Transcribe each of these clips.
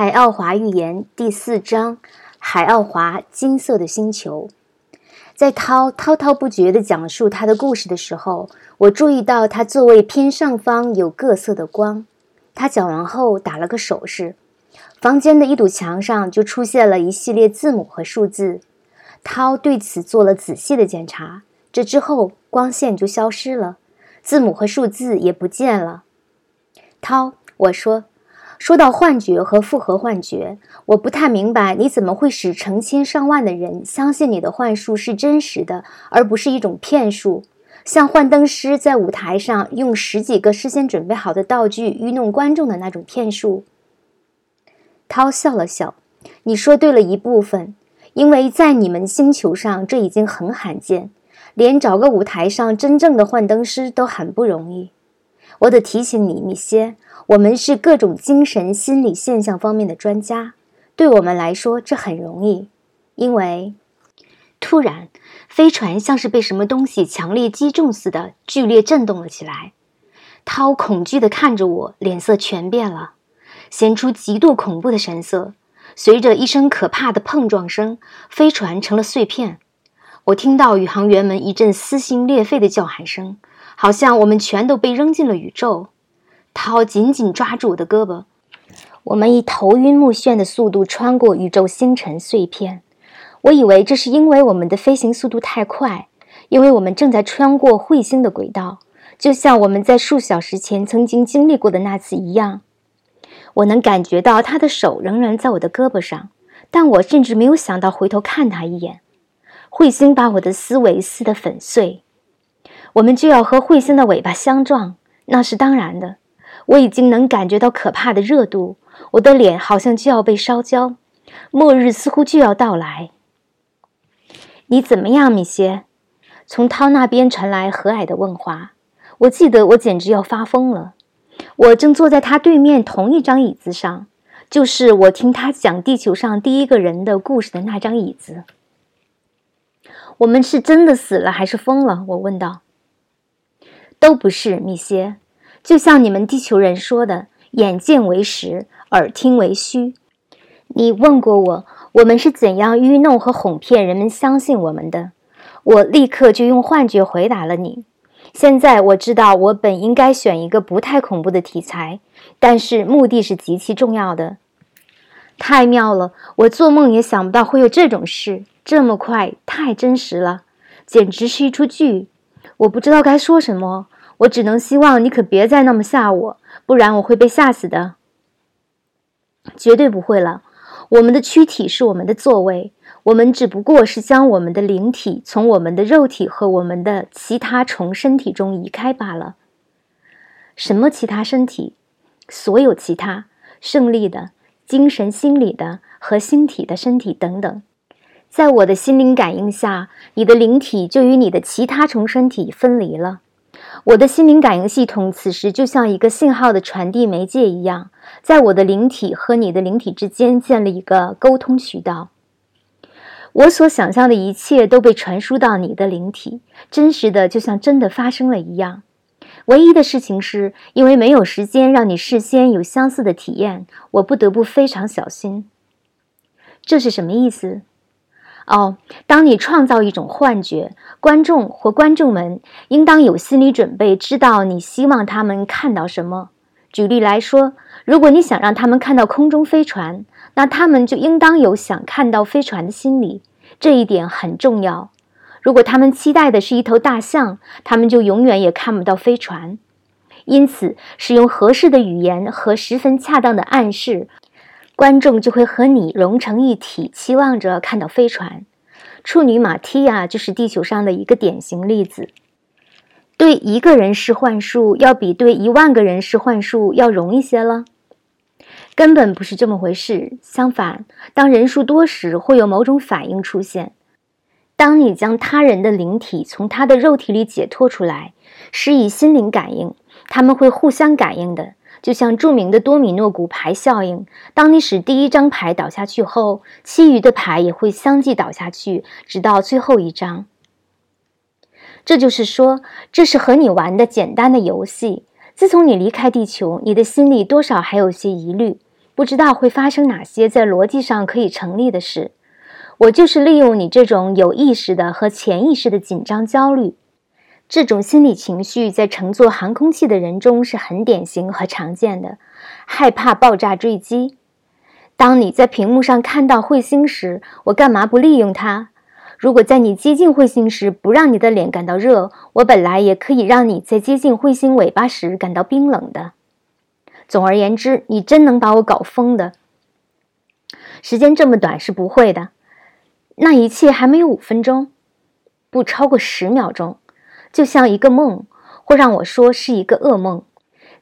海奥华寓言第四章：海奥华金色的星球。在涛滔滔不绝地讲述他的故事的时候，我注意到他座位偏上方有各色的光。他讲完后打了个手势，房间的一堵墙上就出现了一系列字母和数字。涛对此做了仔细的检查，这之后光线就消失了，字母和数字也不见了。涛，我说。说到幻觉和复合幻觉，我不太明白你怎么会使成千上万的人相信你的幻术是真实的，而不是一种骗术，像幻灯师在舞台上用十几个事先准备好的道具愚弄观众的那种骗术。涛笑了笑：“你说对了一部分，因为在你们星球上这已经很罕见，连找个舞台上真正的幻灯师都很不容易。我得提醒你，一些。”我们是各种精神心理现象方面的专家，对我们来说这很容易，因为突然飞船像是被什么东西强烈击中似的剧烈震动了起来。涛恐惧地看着我，脸色全变了，显出极度恐怖的神色。随着一声可怕的碰撞声，飞船成了碎片。我听到宇航员们一阵撕心裂肺的叫喊声，好像我们全都被扔进了宇宙。涛紧紧抓住我的胳膊，我们以头晕目眩的速度穿过宇宙星辰碎片。我以为这是因为我们的飞行速度太快，因为我们正在穿过彗星的轨道，就像我们在数小时前曾经经历过的那次一样。我能感觉到他的手仍然在我的胳膊上，但我甚至没有想到回头看他一眼。彗星把我的思维撕得粉碎，我们就要和彗星的尾巴相撞，那是当然的。我已经能感觉到可怕的热度，我的脸好像就要被烧焦，末日似乎就要到来。你怎么样，米歇？从涛那边传来和蔼的问话。我记得我简直要发疯了。我正坐在他对面同一张椅子上，就是我听他讲地球上第一个人的故事的那张椅子。我们是真的死了还是疯了？我问道。都不是，米歇。就像你们地球人说的，“眼见为实，耳听为虚。”你问过我，我们是怎样愚弄和哄骗人们相信我们的？我立刻就用幻觉回答了你。现在我知道，我本应该选一个不太恐怖的题材，但是目的是极其重要的。太妙了！我做梦也想不到会有这种事，这么快，太真实了，简直是一出剧。我不知道该说什么。我只能希望你可别再那么吓我，不然我会被吓死的。绝对不会了。我们的躯体是我们的座位，我们只不过是将我们的灵体从我们的肉体和我们的其他虫身体中移开罢了。什么其他身体？所有其他胜利的、精神心理的和星体的身体等等。在我的心灵感应下，你的灵体就与你的其他虫身体分离了。我的心灵感应系统此时就像一个信号的传递媒介一样，在我的灵体和你的灵体之间建立一个沟通渠道。我所想象的一切都被传输到你的灵体，真实的就像真的发生了一样。唯一的事情是，因为没有时间让你事先有相似的体验，我不得不非常小心。这是什么意思？哦，当你创造一种幻觉，观众或观众们应当有心理准备，知道你希望他们看到什么。举例来说，如果你想让他们看到空中飞船，那他们就应当有想看到飞船的心理，这一点很重要。如果他们期待的是一头大象，他们就永远也看不到飞船。因此，使用合适的语言和十分恰当的暗示。观众就会和你融成一体，期望着看到飞船。处女马提亚就是地球上的一个典型例子。对一个人施幻术，要比对一万个人施幻术要容易些了。根本不是这么回事。相反，当人数多时，会有某种反应出现。当你将他人的灵体从他的肉体里解脱出来，施以心灵感应，他们会互相感应的。就像著名的多米诺骨牌效应，当你使第一张牌倒下去后，其余的牌也会相继倒下去，直到最后一张。这就是说，这是和你玩的简单的游戏。自从你离开地球，你的心里多少还有些疑虑，不知道会发生哪些在逻辑上可以成立的事。我就是利用你这种有意识的和潜意识的紧张焦虑，这种心理情绪在乘坐航空器的人中是很典型和常见的，害怕爆炸坠机。当你在屏幕上看到彗星时，我干嘛不利用它？如果在你接近彗星时不让你的脸感到热，我本来也可以让你在接近彗星尾巴时感到冰冷的。总而言之，你真能把我搞疯的。时间这么短是不会的，那一切还没有五分钟，不超过十秒钟，就像一个梦，或让我说是一个噩梦。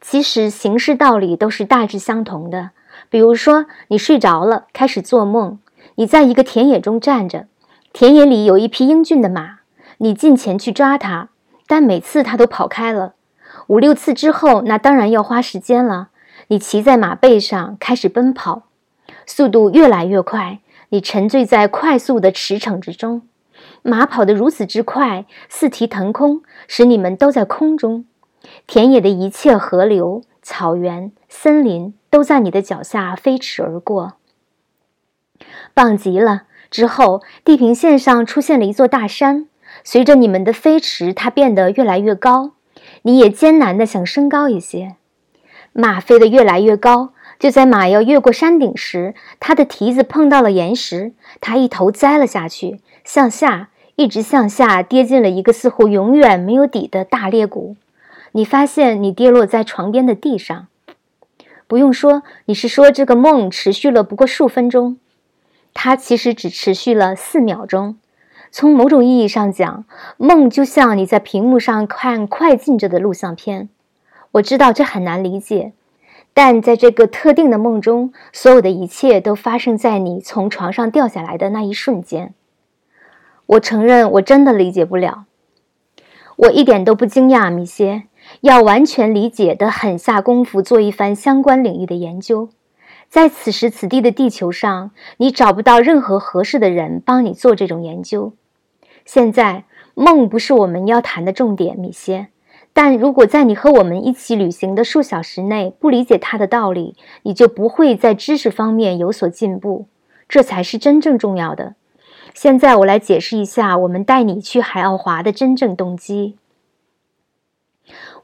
其实形式道理都是大致相同的。比如说，你睡着了，开始做梦。你在一个田野中站着，田野里有一匹英俊的马，你近前去抓它，但每次它都跑开了。五六次之后，那当然要花时间了。你骑在马背上开始奔跑，速度越来越快，你沉醉在快速的驰骋之中。马跑得如此之快，四蹄腾空，使你们都在空中。田野的一切河流、草原、森林。都在你的脚下飞驰而过，棒极了！之后，地平线上出现了一座大山。随着你们的飞驰，它变得越来越高。你也艰难地想升高一些。马飞得越来越高。就在马要越过山顶时，它的蹄子碰到了岩石，它一头栽了下去，向下，一直向下，跌进了一个似乎永远没有底的大裂谷。你发现你跌落在床边的地上。不用说，你是说这个梦持续了不过数分钟，它其实只持续了四秒钟。从某种意义上讲，梦就像你在屏幕上看快进着的录像片。我知道这很难理解，但在这个特定的梦中，所有的一切都发生在你从床上掉下来的那一瞬间。我承认，我真的理解不了。我一点都不惊讶，米歇。要完全理解的，狠下功夫做一番相关领域的研究。在此时此地的地球上，你找不到任何合适的人帮你做这种研究。现在，梦不是我们要谈的重点，米歇。但如果在你和我们一起旅行的数小时内不理解它的道理，你就不会在知识方面有所进步。这才是真正重要的。现在，我来解释一下我们带你去海奥华的真正动机。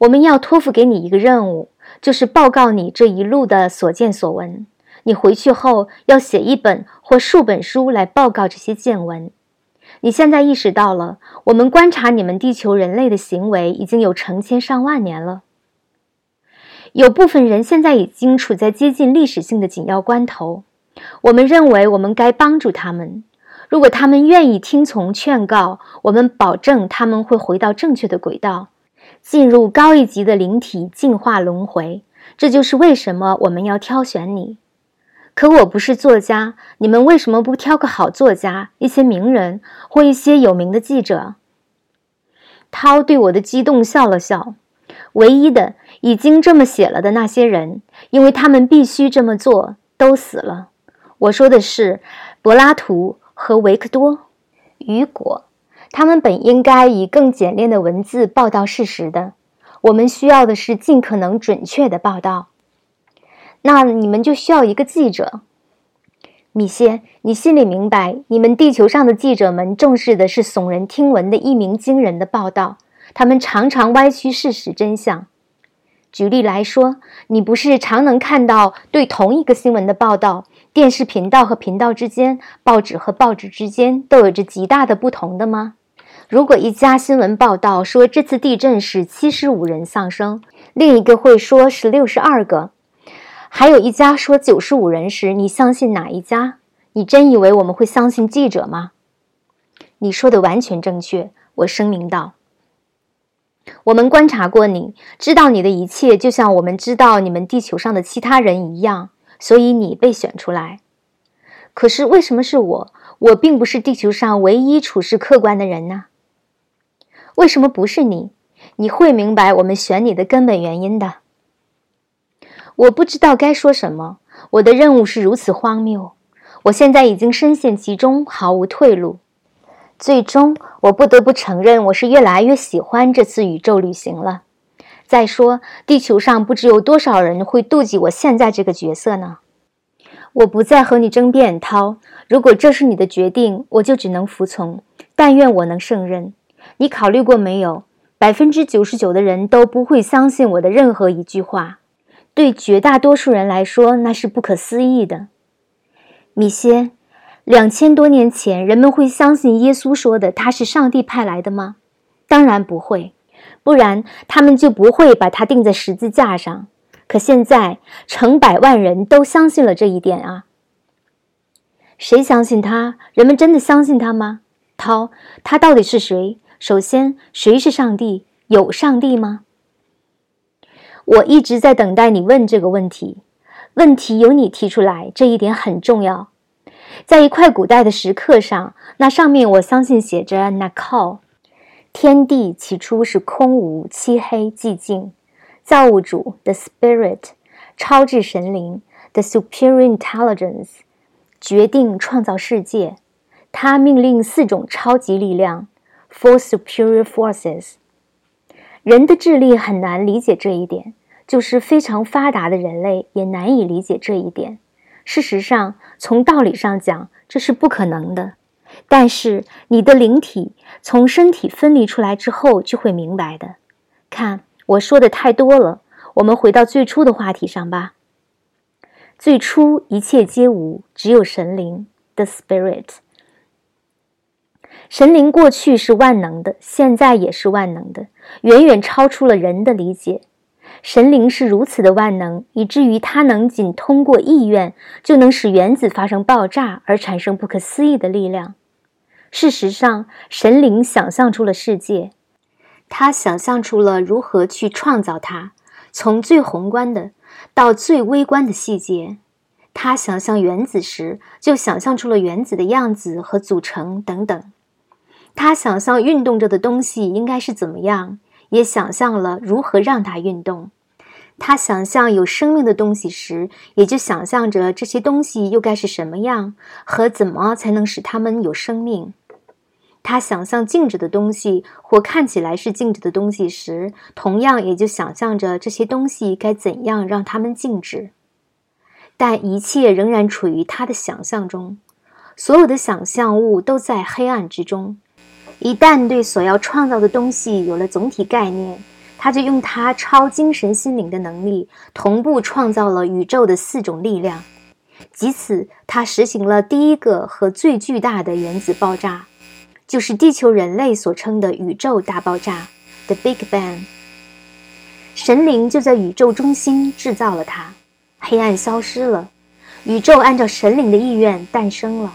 我们要托付给你一个任务，就是报告你这一路的所见所闻。你回去后要写一本或数本书来报告这些见闻。你现在意识到了，我们观察你们地球人类的行为已经有成千上万年了。有部分人现在已经处在接近历史性的紧要关头。我们认为我们该帮助他们。如果他们愿意听从劝告，我们保证他们会回到正确的轨道。进入高一级的灵体进化轮回，这就是为什么我们要挑选你。可我不是作家，你们为什么不挑个好作家，一些名人或一些有名的记者？涛对我的激动笑了笑。唯一的已经这么写了的那些人，因为他们必须这么做，都死了。我说的是柏拉图和维克多，雨果。他们本应该以更简练的文字报道事实的，我们需要的是尽可能准确的报道。那你们就需要一个记者，米歇，你心里明白，你们地球上的记者们重视的是耸人听闻的一鸣惊人的报道，他们常常歪曲事实真相。举例来说，你不是常能看到对同一个新闻的报道，电视频道和频道之间，报纸和报纸之间都有着极大的不同的吗？如果一家新闻报道说这次地震是七十五人丧生，另一个会说是六十二个，还有一家说九十五人时，你相信哪一家？你真以为我们会相信记者吗？你说的完全正确，我声明道。我们观察过你，知道你的一切，就像我们知道你们地球上的其他人一样，所以你被选出来。可是为什么是我？我并不是地球上唯一处事客观的人呢？为什么不是你？你会明白我们选你的根本原因的。我不知道该说什么。我的任务是如此荒谬，我现在已经深陷其中，毫无退路。最终，我不得不承认，我是越来越喜欢这次宇宙旅行了。再说，地球上不知有多少人会妒忌我现在这个角色呢？我不再和你争辩，涛。如果这是你的决定，我就只能服从。但愿我能胜任。你考虑过没有？百分之九十九的人都不会相信我的任何一句话。对绝大多数人来说，那是不可思议的。米歇，两千多年前，人们会相信耶稣说的他是上帝派来的吗？当然不会，不然他们就不会把他钉在十字架上。可现在，成百万人都相信了这一点啊！谁相信他？人们真的相信他吗？涛，他到底是谁？首先，谁是上帝？有上帝吗？我一直在等待你问这个问题。问题由你提出来，这一点很重要。在一块古代的石刻上，那上面我相信写着 “Nakal”，天地起初是空无、漆黑、寂静。造物主 （The Spirit），超智神灵 （The Superior Intelligence） 决定创造世界。他命令四种超级力量 （Four Superior Forces）。人的智力很难理解这一点，就是非常发达的人类也难以理解这一点。事实上，从道理上讲，这是不可能的。但是，你的灵体从身体分离出来之后，就会明白的。看。我说的太多了，我们回到最初的话题上吧。最初一切皆无，只有神灵，the spirit。神灵过去是万能的，现在也是万能的，远远超出了人的理解。神灵是如此的万能，以至于它能仅通过意愿就能使原子发生爆炸，而产生不可思议的力量。事实上，神灵想象出了世界。他想象出了如何去创造它，从最宏观的到最微观的细节。他想象原子时，就想象出了原子的样子和组成等等。他想象运动着的东西应该是怎么样，也想象了如何让它运动。他想象有生命的东西时，也就想象着这些东西又该是什么样，和怎么才能使它们有生命。他想象静止的东西或看起来是静止的东西时，同样也就想象着这些东西该怎样让它们静止。但一切仍然处于他的想象中，所有的想象物都在黑暗之中。一旦对所要创造的东西有了总体概念，他就用他超精神心灵的能力，同步创造了宇宙的四种力量。即此，他实行了第一个和最巨大的原子爆炸。就是地球人类所称的宇宙大爆炸，The Big Bang。神灵就在宇宙中心制造了它，黑暗消失了，宇宙按照神灵的意愿诞生了。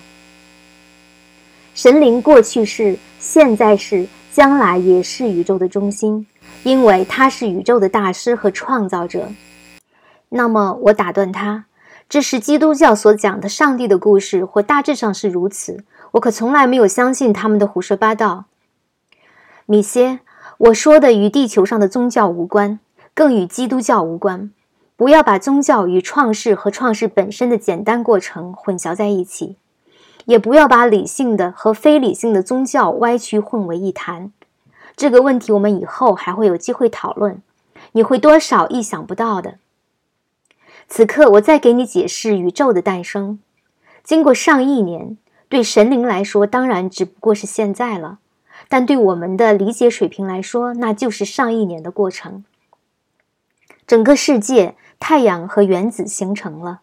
神灵过去是，现在是，将来也是宇宙的中心，因为他是宇宙的大师和创造者。那么，我打断他，这是基督教所讲的上帝的故事，或大致上是如此。我可从来没有相信他们的胡说八道，米歇。我说的与地球上的宗教无关，更与基督教无关。不要把宗教与创世和创世本身的简单过程混淆在一起，也不要把理性的和非理性的宗教歪曲混为一谈。这个问题我们以后还会有机会讨论，你会多少意想不到的。此刻，我再给你解释宇宙的诞生，经过上亿年。对神灵来说，当然只不过是现在了；但对我们的理解水平来说，那就是上亿年的过程。整个世界，太阳和原子形成了，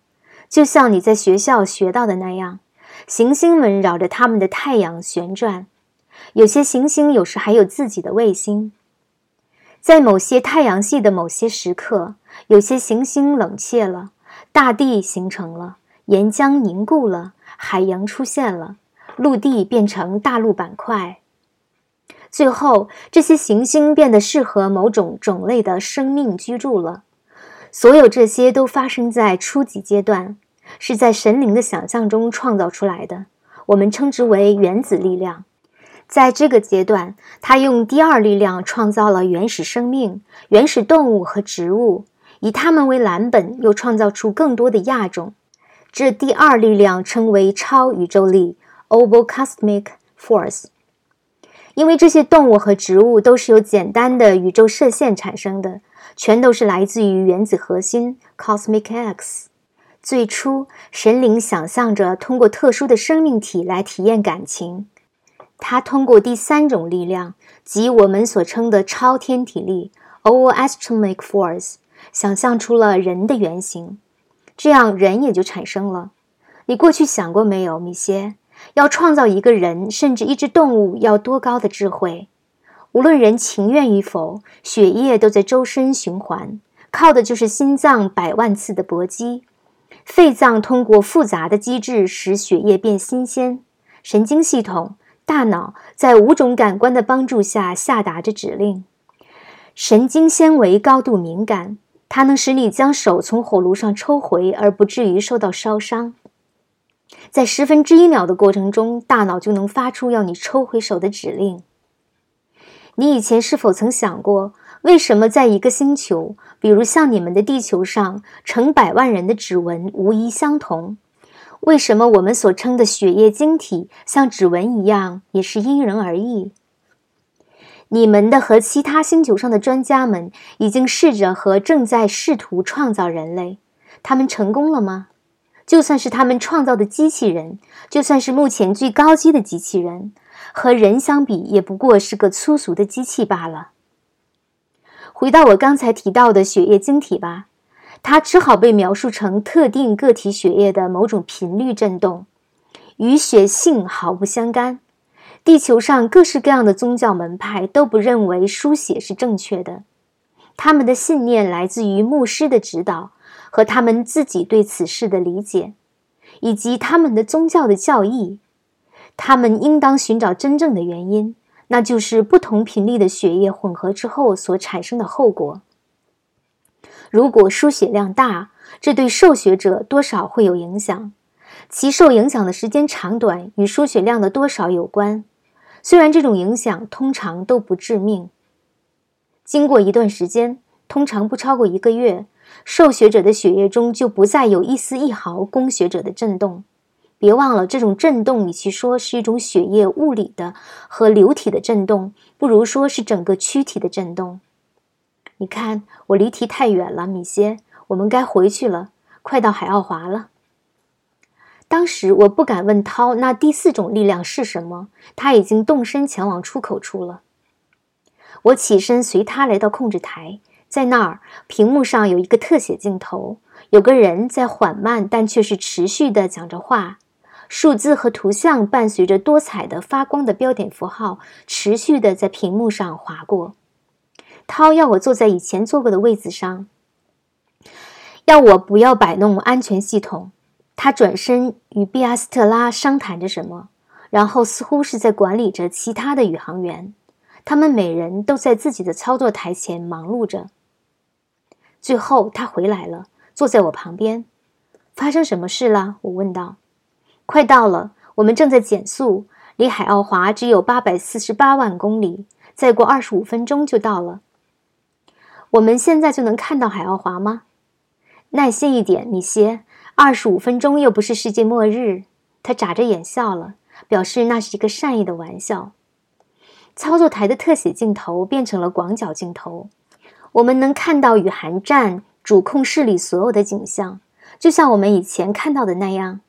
就像你在学校学到的那样。行星们绕着他们的太阳旋转，有些行星有时还有自己的卫星。在某些太阳系的某些时刻，有些行星冷却了，大地形成了，岩浆凝固了。海洋出现了，陆地变成大陆板块。最后，这些行星变得适合某种种类的生命居住了。所有这些都发生在初级阶段，是在神灵的想象中创造出来的。我们称之为原子力量。在这个阶段，他用第二力量创造了原始生命、原始动物和植物，以它们为蓝本，又创造出更多的亚种。这第二力量称为超宇宙力 （Overcosmic Force），因为这些动物和植物都是由简单的宇宙射线产生的，全都是来自于原子核心 （Cosmic X）。最初，神灵想象着通过特殊的生命体来体验感情。他通过第三种力量，即我们所称的超天体力 （All-Astronomic Force），想象出了人的原型，这样人也就产生了。你过去想过没有，米歇？要创造一个人，甚至一只动物，要多高的智慧？无论人情愿与否，血液都在周身循环，靠的就是心脏百万次的搏击。肺脏通过复杂的机制使血液变新鲜。神经系统、大脑在五种感官的帮助下下达着指令。神经纤维高度敏感，它能使你将手从火炉上抽回，而不至于受到烧伤。在十分之一秒的过程中，大脑就能发出要你抽回手的指令。你以前是否曾想过，为什么在一个星球，比如像你们的地球上，成百万人的指纹无一相同？为什么我们所称的血液晶体像指纹一样，也是因人而异？你们的和其他星球上的专家们已经试着和正在试图创造人类，他们成功了吗？就算是他们创造的机器人，就算是目前最高级的机器人。和人相比，也不过是个粗俗的机器罢了。回到我刚才提到的血液晶体吧，它只好被描述成特定个体血液的某种频率振动，与血性毫不相干。地球上各式各样的宗教门派都不认为输血是正确的，他们的信念来自于牧师的指导和他们自己对此事的理解，以及他们的宗教的教义。他们应当寻找真正的原因，那就是不同频率的血液混合之后所产生的后果。如果输血量大，这对受血者多少会有影响，其受影响的时间长短与输血量的多少有关。虽然这种影响通常都不致命，经过一段时间，通常不超过一个月，受血者的血液中就不再有一丝一毫供血者的震动。别忘了，这种震动与其说是一种血液物理的和流体的震动，不如说是整个躯体的震动。你看，我离题太远了，米歇，我们该回去了，快到海奥华了。当时我不敢问涛那第四种力量是什么，他已经动身前往出口处了。我起身随他来到控制台，在那儿，屏幕上有一个特写镜头，有个人在缓慢但却是持续地讲着话。数字和图像伴随着多彩的发光的标点符号，持续的在屏幕上划过。涛要我坐在以前坐过的位子上，要我不要摆弄安全系统。他转身与毕阿斯特拉商谈着什么，然后似乎是在管理着其他的宇航员。他们每人都在自己的操作台前忙碌着。最后，他回来了，坐在我旁边。发生什么事了？我问道。快到了，我们正在减速，离海奥华只有八百四十八万公里，再过二十五分钟就到了。我们现在就能看到海奥华吗？耐心一点，米歇，二十五分钟又不是世界末日。他眨着眼笑了，表示那是一个善意的玩笑。操作台的特写镜头变成了广角镜头，我们能看到宇航站主控室里所有的景象，就像我们以前看到的那样。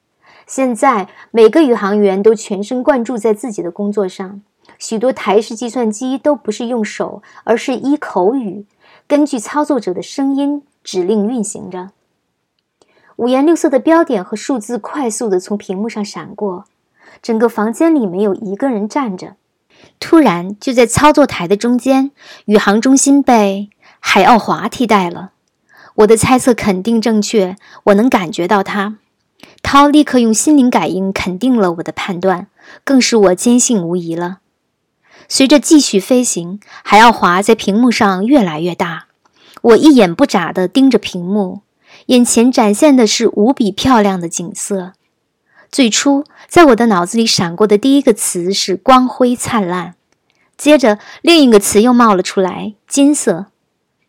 现在每个宇航员都全神贯注在自己的工作上，许多台式计算机都不是用手，而是依口语，根据操作者的声音指令运行着。五颜六色的标点和数字快速地从屏幕上闪过，整个房间里没有一个人站着。突然，就在操作台的中间，宇航中心被海奥华替代了。我的猜测肯定正确，我能感觉到它。涛立刻用心灵感应肯定了我的判断，更使我坚信无疑了。随着继续飞行，海奥华在屏幕上越来越大。我一眼不眨地盯着屏幕，眼前展现的是无比漂亮的景色。最初，在我的脑子里闪过的第一个词是“光辉灿烂”，接着另一个词又冒了出来——“金色”。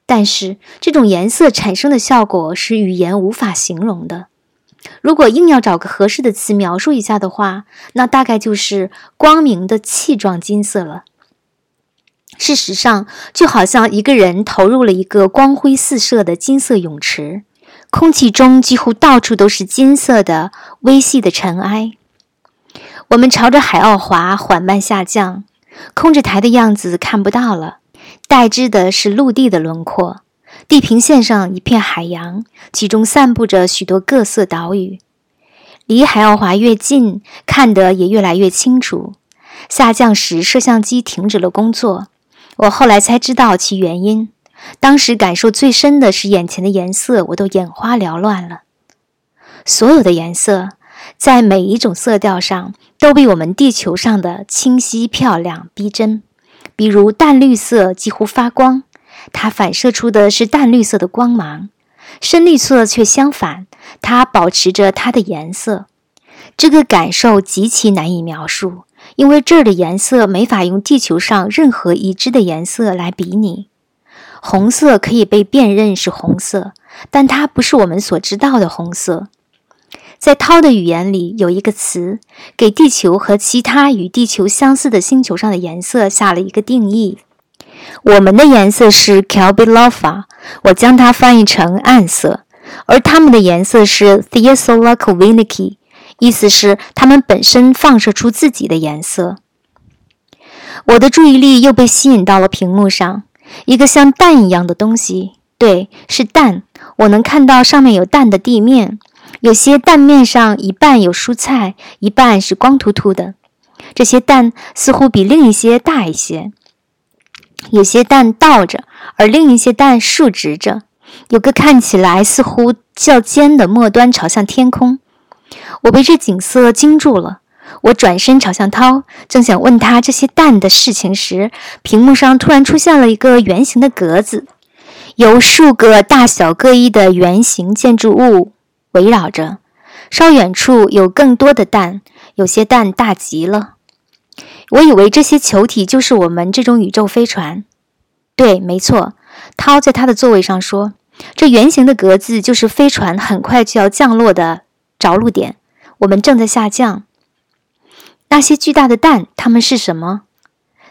但是，这种颜色产生的效果是语言无法形容的。如果硬要找个合适的词描述一下的话，那大概就是光明的气状金色了。事实上，就好像一个人投入了一个光辉四射的金色泳池，空气中几乎到处都是金色的微细的尘埃。我们朝着海奥华缓慢下降，控制台的样子看不到了，代之的是陆地的轮廓。地平线上一片海洋，其中散布着许多各色岛屿。离海奥华越近，看得也越来越清楚。下降时，摄像机停止了工作。我后来才知道其原因。当时感受最深的是眼前的颜色，我都眼花缭乱了。所有的颜色，在每一种色调上，都比我们地球上的清晰、漂亮、逼真。比如淡绿色几乎发光，它反射出的是淡绿色的光芒；深绿色却相反。它保持着它的颜色，这个感受极其难以描述，因为这儿的颜色没法用地球上任何已知的颜色来比拟。红色可以被辨认是红色，但它不是我们所知道的红色。在涛的语言里，有一个词给地球和其他与地球相似的星球上的颜色下了一个定义。我们的颜色是 k a l b i l o f a 我将它翻译成暗色。而它们的颜色是 Theosolakoviniki，意思是它们本身放射出自己的颜色。我的注意力又被吸引到了屏幕上，一个像蛋一样的东西，对，是蛋。我能看到上面有蛋的地面，有些蛋面上一半有蔬菜，一半是光秃秃的。这些蛋似乎比另一些大一些，有些蛋倒着，而另一些蛋竖直着。有个看起来似乎较尖的末端朝向天空，我被这景色惊住了。我转身朝向涛，正想问他这些蛋的事情时，屏幕上突然出现了一个圆形的格子，由数个大小各异的圆形建筑物围绕着。稍远处有更多的蛋，有些蛋大极了。我以为这些球体就是我们这种宇宙飞船。对，没错。涛在他的座位上说。这圆形的格子就是飞船很快就要降落的着陆点。我们正在下降。那些巨大的蛋，它们是什么？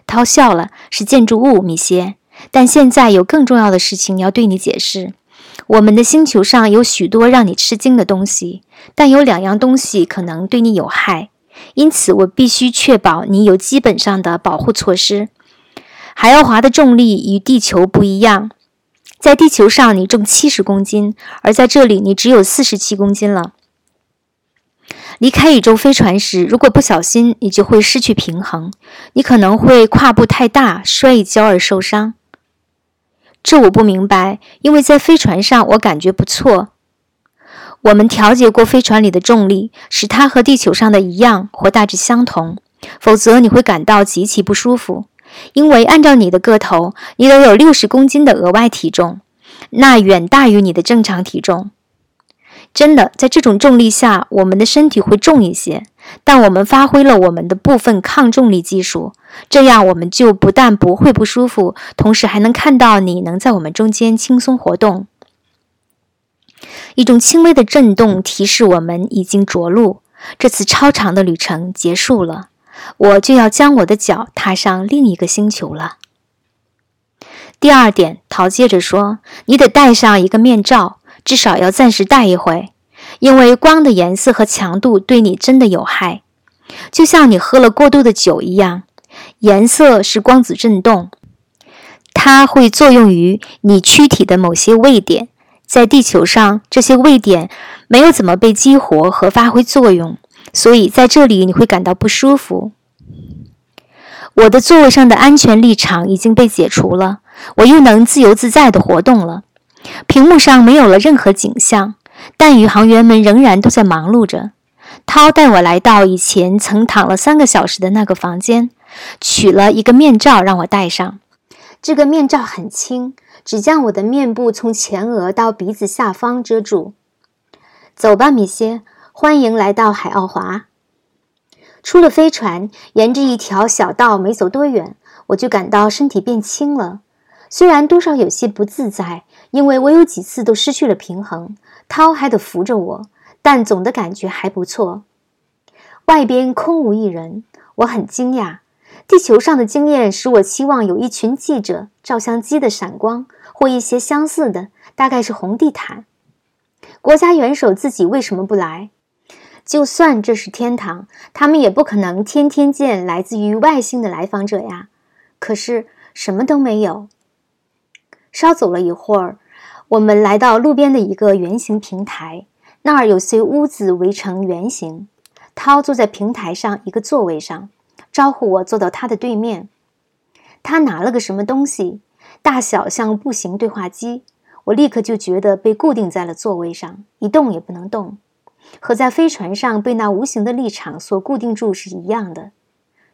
涛笑了，是建筑物，米歇。但现在有更重要的事情要对你解释。我们的星球上有许多让你吃惊的东西，但有两样东西可能对你有害，因此我必须确保你有基本上的保护措施。海奥华的重力与地球不一样。在地球上，你重七十公斤，而在这里，你只有四十七公斤了。离开宇宙飞船时，如果不小心，你就会失去平衡，你可能会跨步太大，摔一跤而受伤。这我不明白，因为在飞船上我感觉不错。我们调节过飞船里的重力，使它和地球上的一样或大致相同，否则你会感到极其不舒服。因为按照你的个头，你得有六十公斤的额外体重，那远大于你的正常体重。真的，在这种重力下，我们的身体会重一些，但我们发挥了我们的部分抗重力技术，这样我们就不但不会不舒服，同时还能看到你能在我们中间轻松活动。一种轻微的震动提示我们已经着陆，这次超长的旅程结束了。我就要将我的脚踏上另一个星球了。第二点，陶接着说：“你得戴上一个面罩，至少要暂时戴一回，因为光的颜色和强度对你真的有害，就像你喝了过度的酒一样。颜色是光子振动，它会作用于你躯体的某些位点。在地球上，这些位点没有怎么被激活和发挥作用。”所以在这里你会感到不舒服。我的座位上的安全立场已经被解除了，我又能自由自在地活动了。屏幕上没有了任何景象，但宇航员们仍然都在忙碌着。涛带我来到以前曾躺了三个小时的那个房间，取了一个面罩让我戴上。这个面罩很轻，只将我的面部从前额到鼻子下方遮住。走吧，米歇。欢迎来到海奥华。出了飞船，沿着一条小道没走多远，我就感到身体变轻了。虽然多少有些不自在，因为我有几次都失去了平衡。涛还得扶着我，但总的感觉还不错。外边空无一人，我很惊讶。地球上的经验使我期望有一群记者、照相机的闪光，或一些相似的，大概是红地毯。国家元首自己为什么不来？就算这是天堂，他们也不可能天天见来自于外星的来访者呀。可是什么都没有。稍走了一会儿，我们来到路边的一个圆形平台，那儿有些屋子围成圆形。涛坐在平台上一个座位上，招呼我坐到他的对面。他拿了个什么东西，大小像步行对话机。我立刻就觉得被固定在了座位上，一动也不能动，和在飞船上被那无形的立场所固定住是一样的。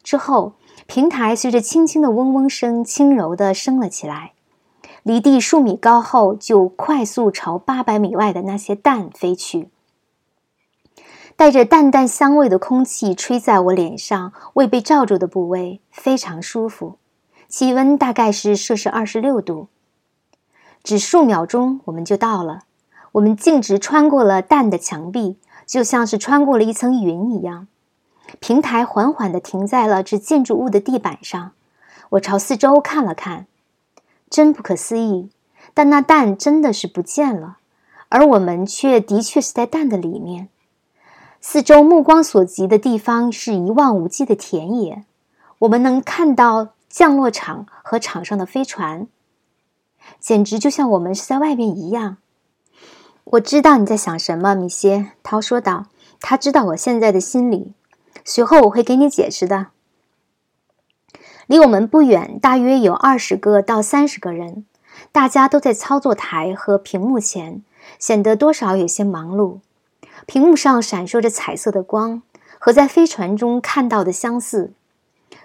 之后，平台随着轻轻的嗡嗡声，轻柔地升了起来，离地数米高后，就快速朝八百米外的那些蛋飞去。带着淡淡香味的空气吹在我脸上，未被罩住的部位非常舒服，气温大概是摄氏二十六度。只数秒钟，我们就到了。我们径直穿过了蛋的墙壁，就像是穿过了一层云一样。平台缓缓地停在了这建筑物的地板上。我朝四周看了看，真不可思议。但那蛋真的是不见了，而我们却的确是在蛋的里面。四周目光所及的地方是一望无际的田野，我们能看到降落场和场上的飞船。简直就像我们是在外面一样。我知道你在想什么，米歇。涛说道：“他知道我现在的心理。随后我会给你解释的。”离我们不远，大约有二十个到三十个人，大家都在操作台和屏幕前，显得多少有些忙碌。屏幕上闪烁着彩色的光，和在飞船中看到的相似。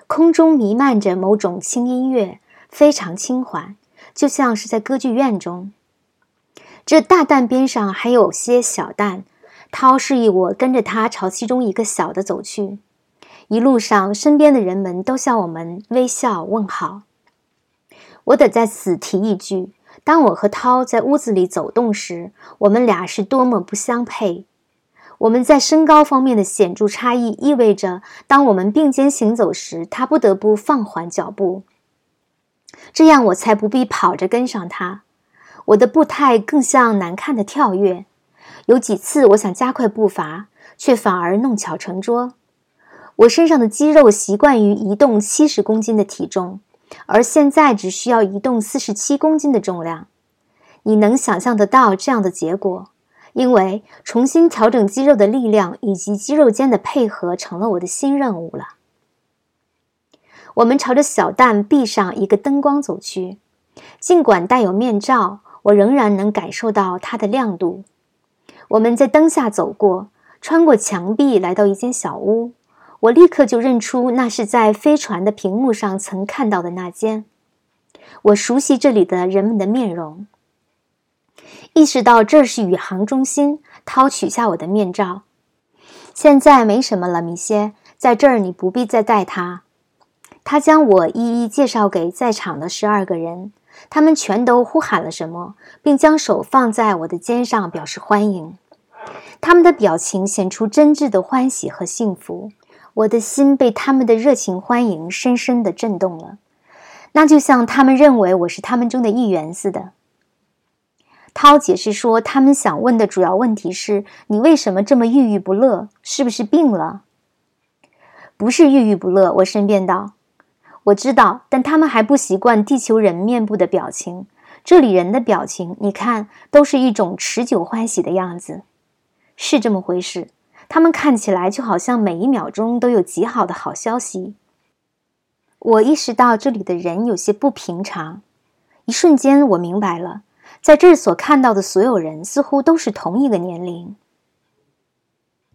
空中弥漫着某种轻音乐，非常轻缓。就像是在歌剧院中，这大蛋边上还有些小蛋。涛示意我跟着他朝其中一个小的走去。一路上，身边的人们都向我们微笑问好。我得在此提一句：当我和涛在屋子里走动时，我们俩是多么不相配。我们在身高方面的显著差异，意味着当我们并肩行走时，他不得不放缓脚步。这样我才不必跑着跟上他，我的步态更像难看的跳跃。有几次我想加快步伐，却反而弄巧成拙。我身上的肌肉习惯于移动七十公斤的体重，而现在只需要移动四十七公斤的重量。你能想象得到这样的结果？因为重新调整肌肉的力量以及肌肉间的配合成了我的新任务了。我们朝着小蛋壁上一个灯光走去，尽管带有面罩，我仍然能感受到它的亮度。我们在灯下走过，穿过墙壁，来到一间小屋。我立刻就认出那是在飞船的屏幕上曾看到的那间。我熟悉这里的人们的面容，意识到这是宇航中心。涛取下我的面罩。现在没什么了，米歇，在这儿你不必再戴它。他将我一一介绍给在场的十二个人，他们全都呼喊了什么，并将手放在我的肩上表示欢迎。他们的表情显出真挚的欢喜和幸福，我的心被他们的热情欢迎深深地震动了。那就像他们认为我是他们中的一员似的。涛解释说，他们想问的主要问题是：你为什么这么郁郁不乐？是不是病了？不是郁郁不乐，我申辩道。我知道，但他们还不习惯地球人面部的表情。这里人的表情，你看，都是一种持久欢喜的样子，是这么回事。他们看起来就好像每一秒钟都有极好的好消息。我意识到这里的人有些不平常。一瞬间，我明白了，在这儿所看到的所有人似乎都是同一个年龄。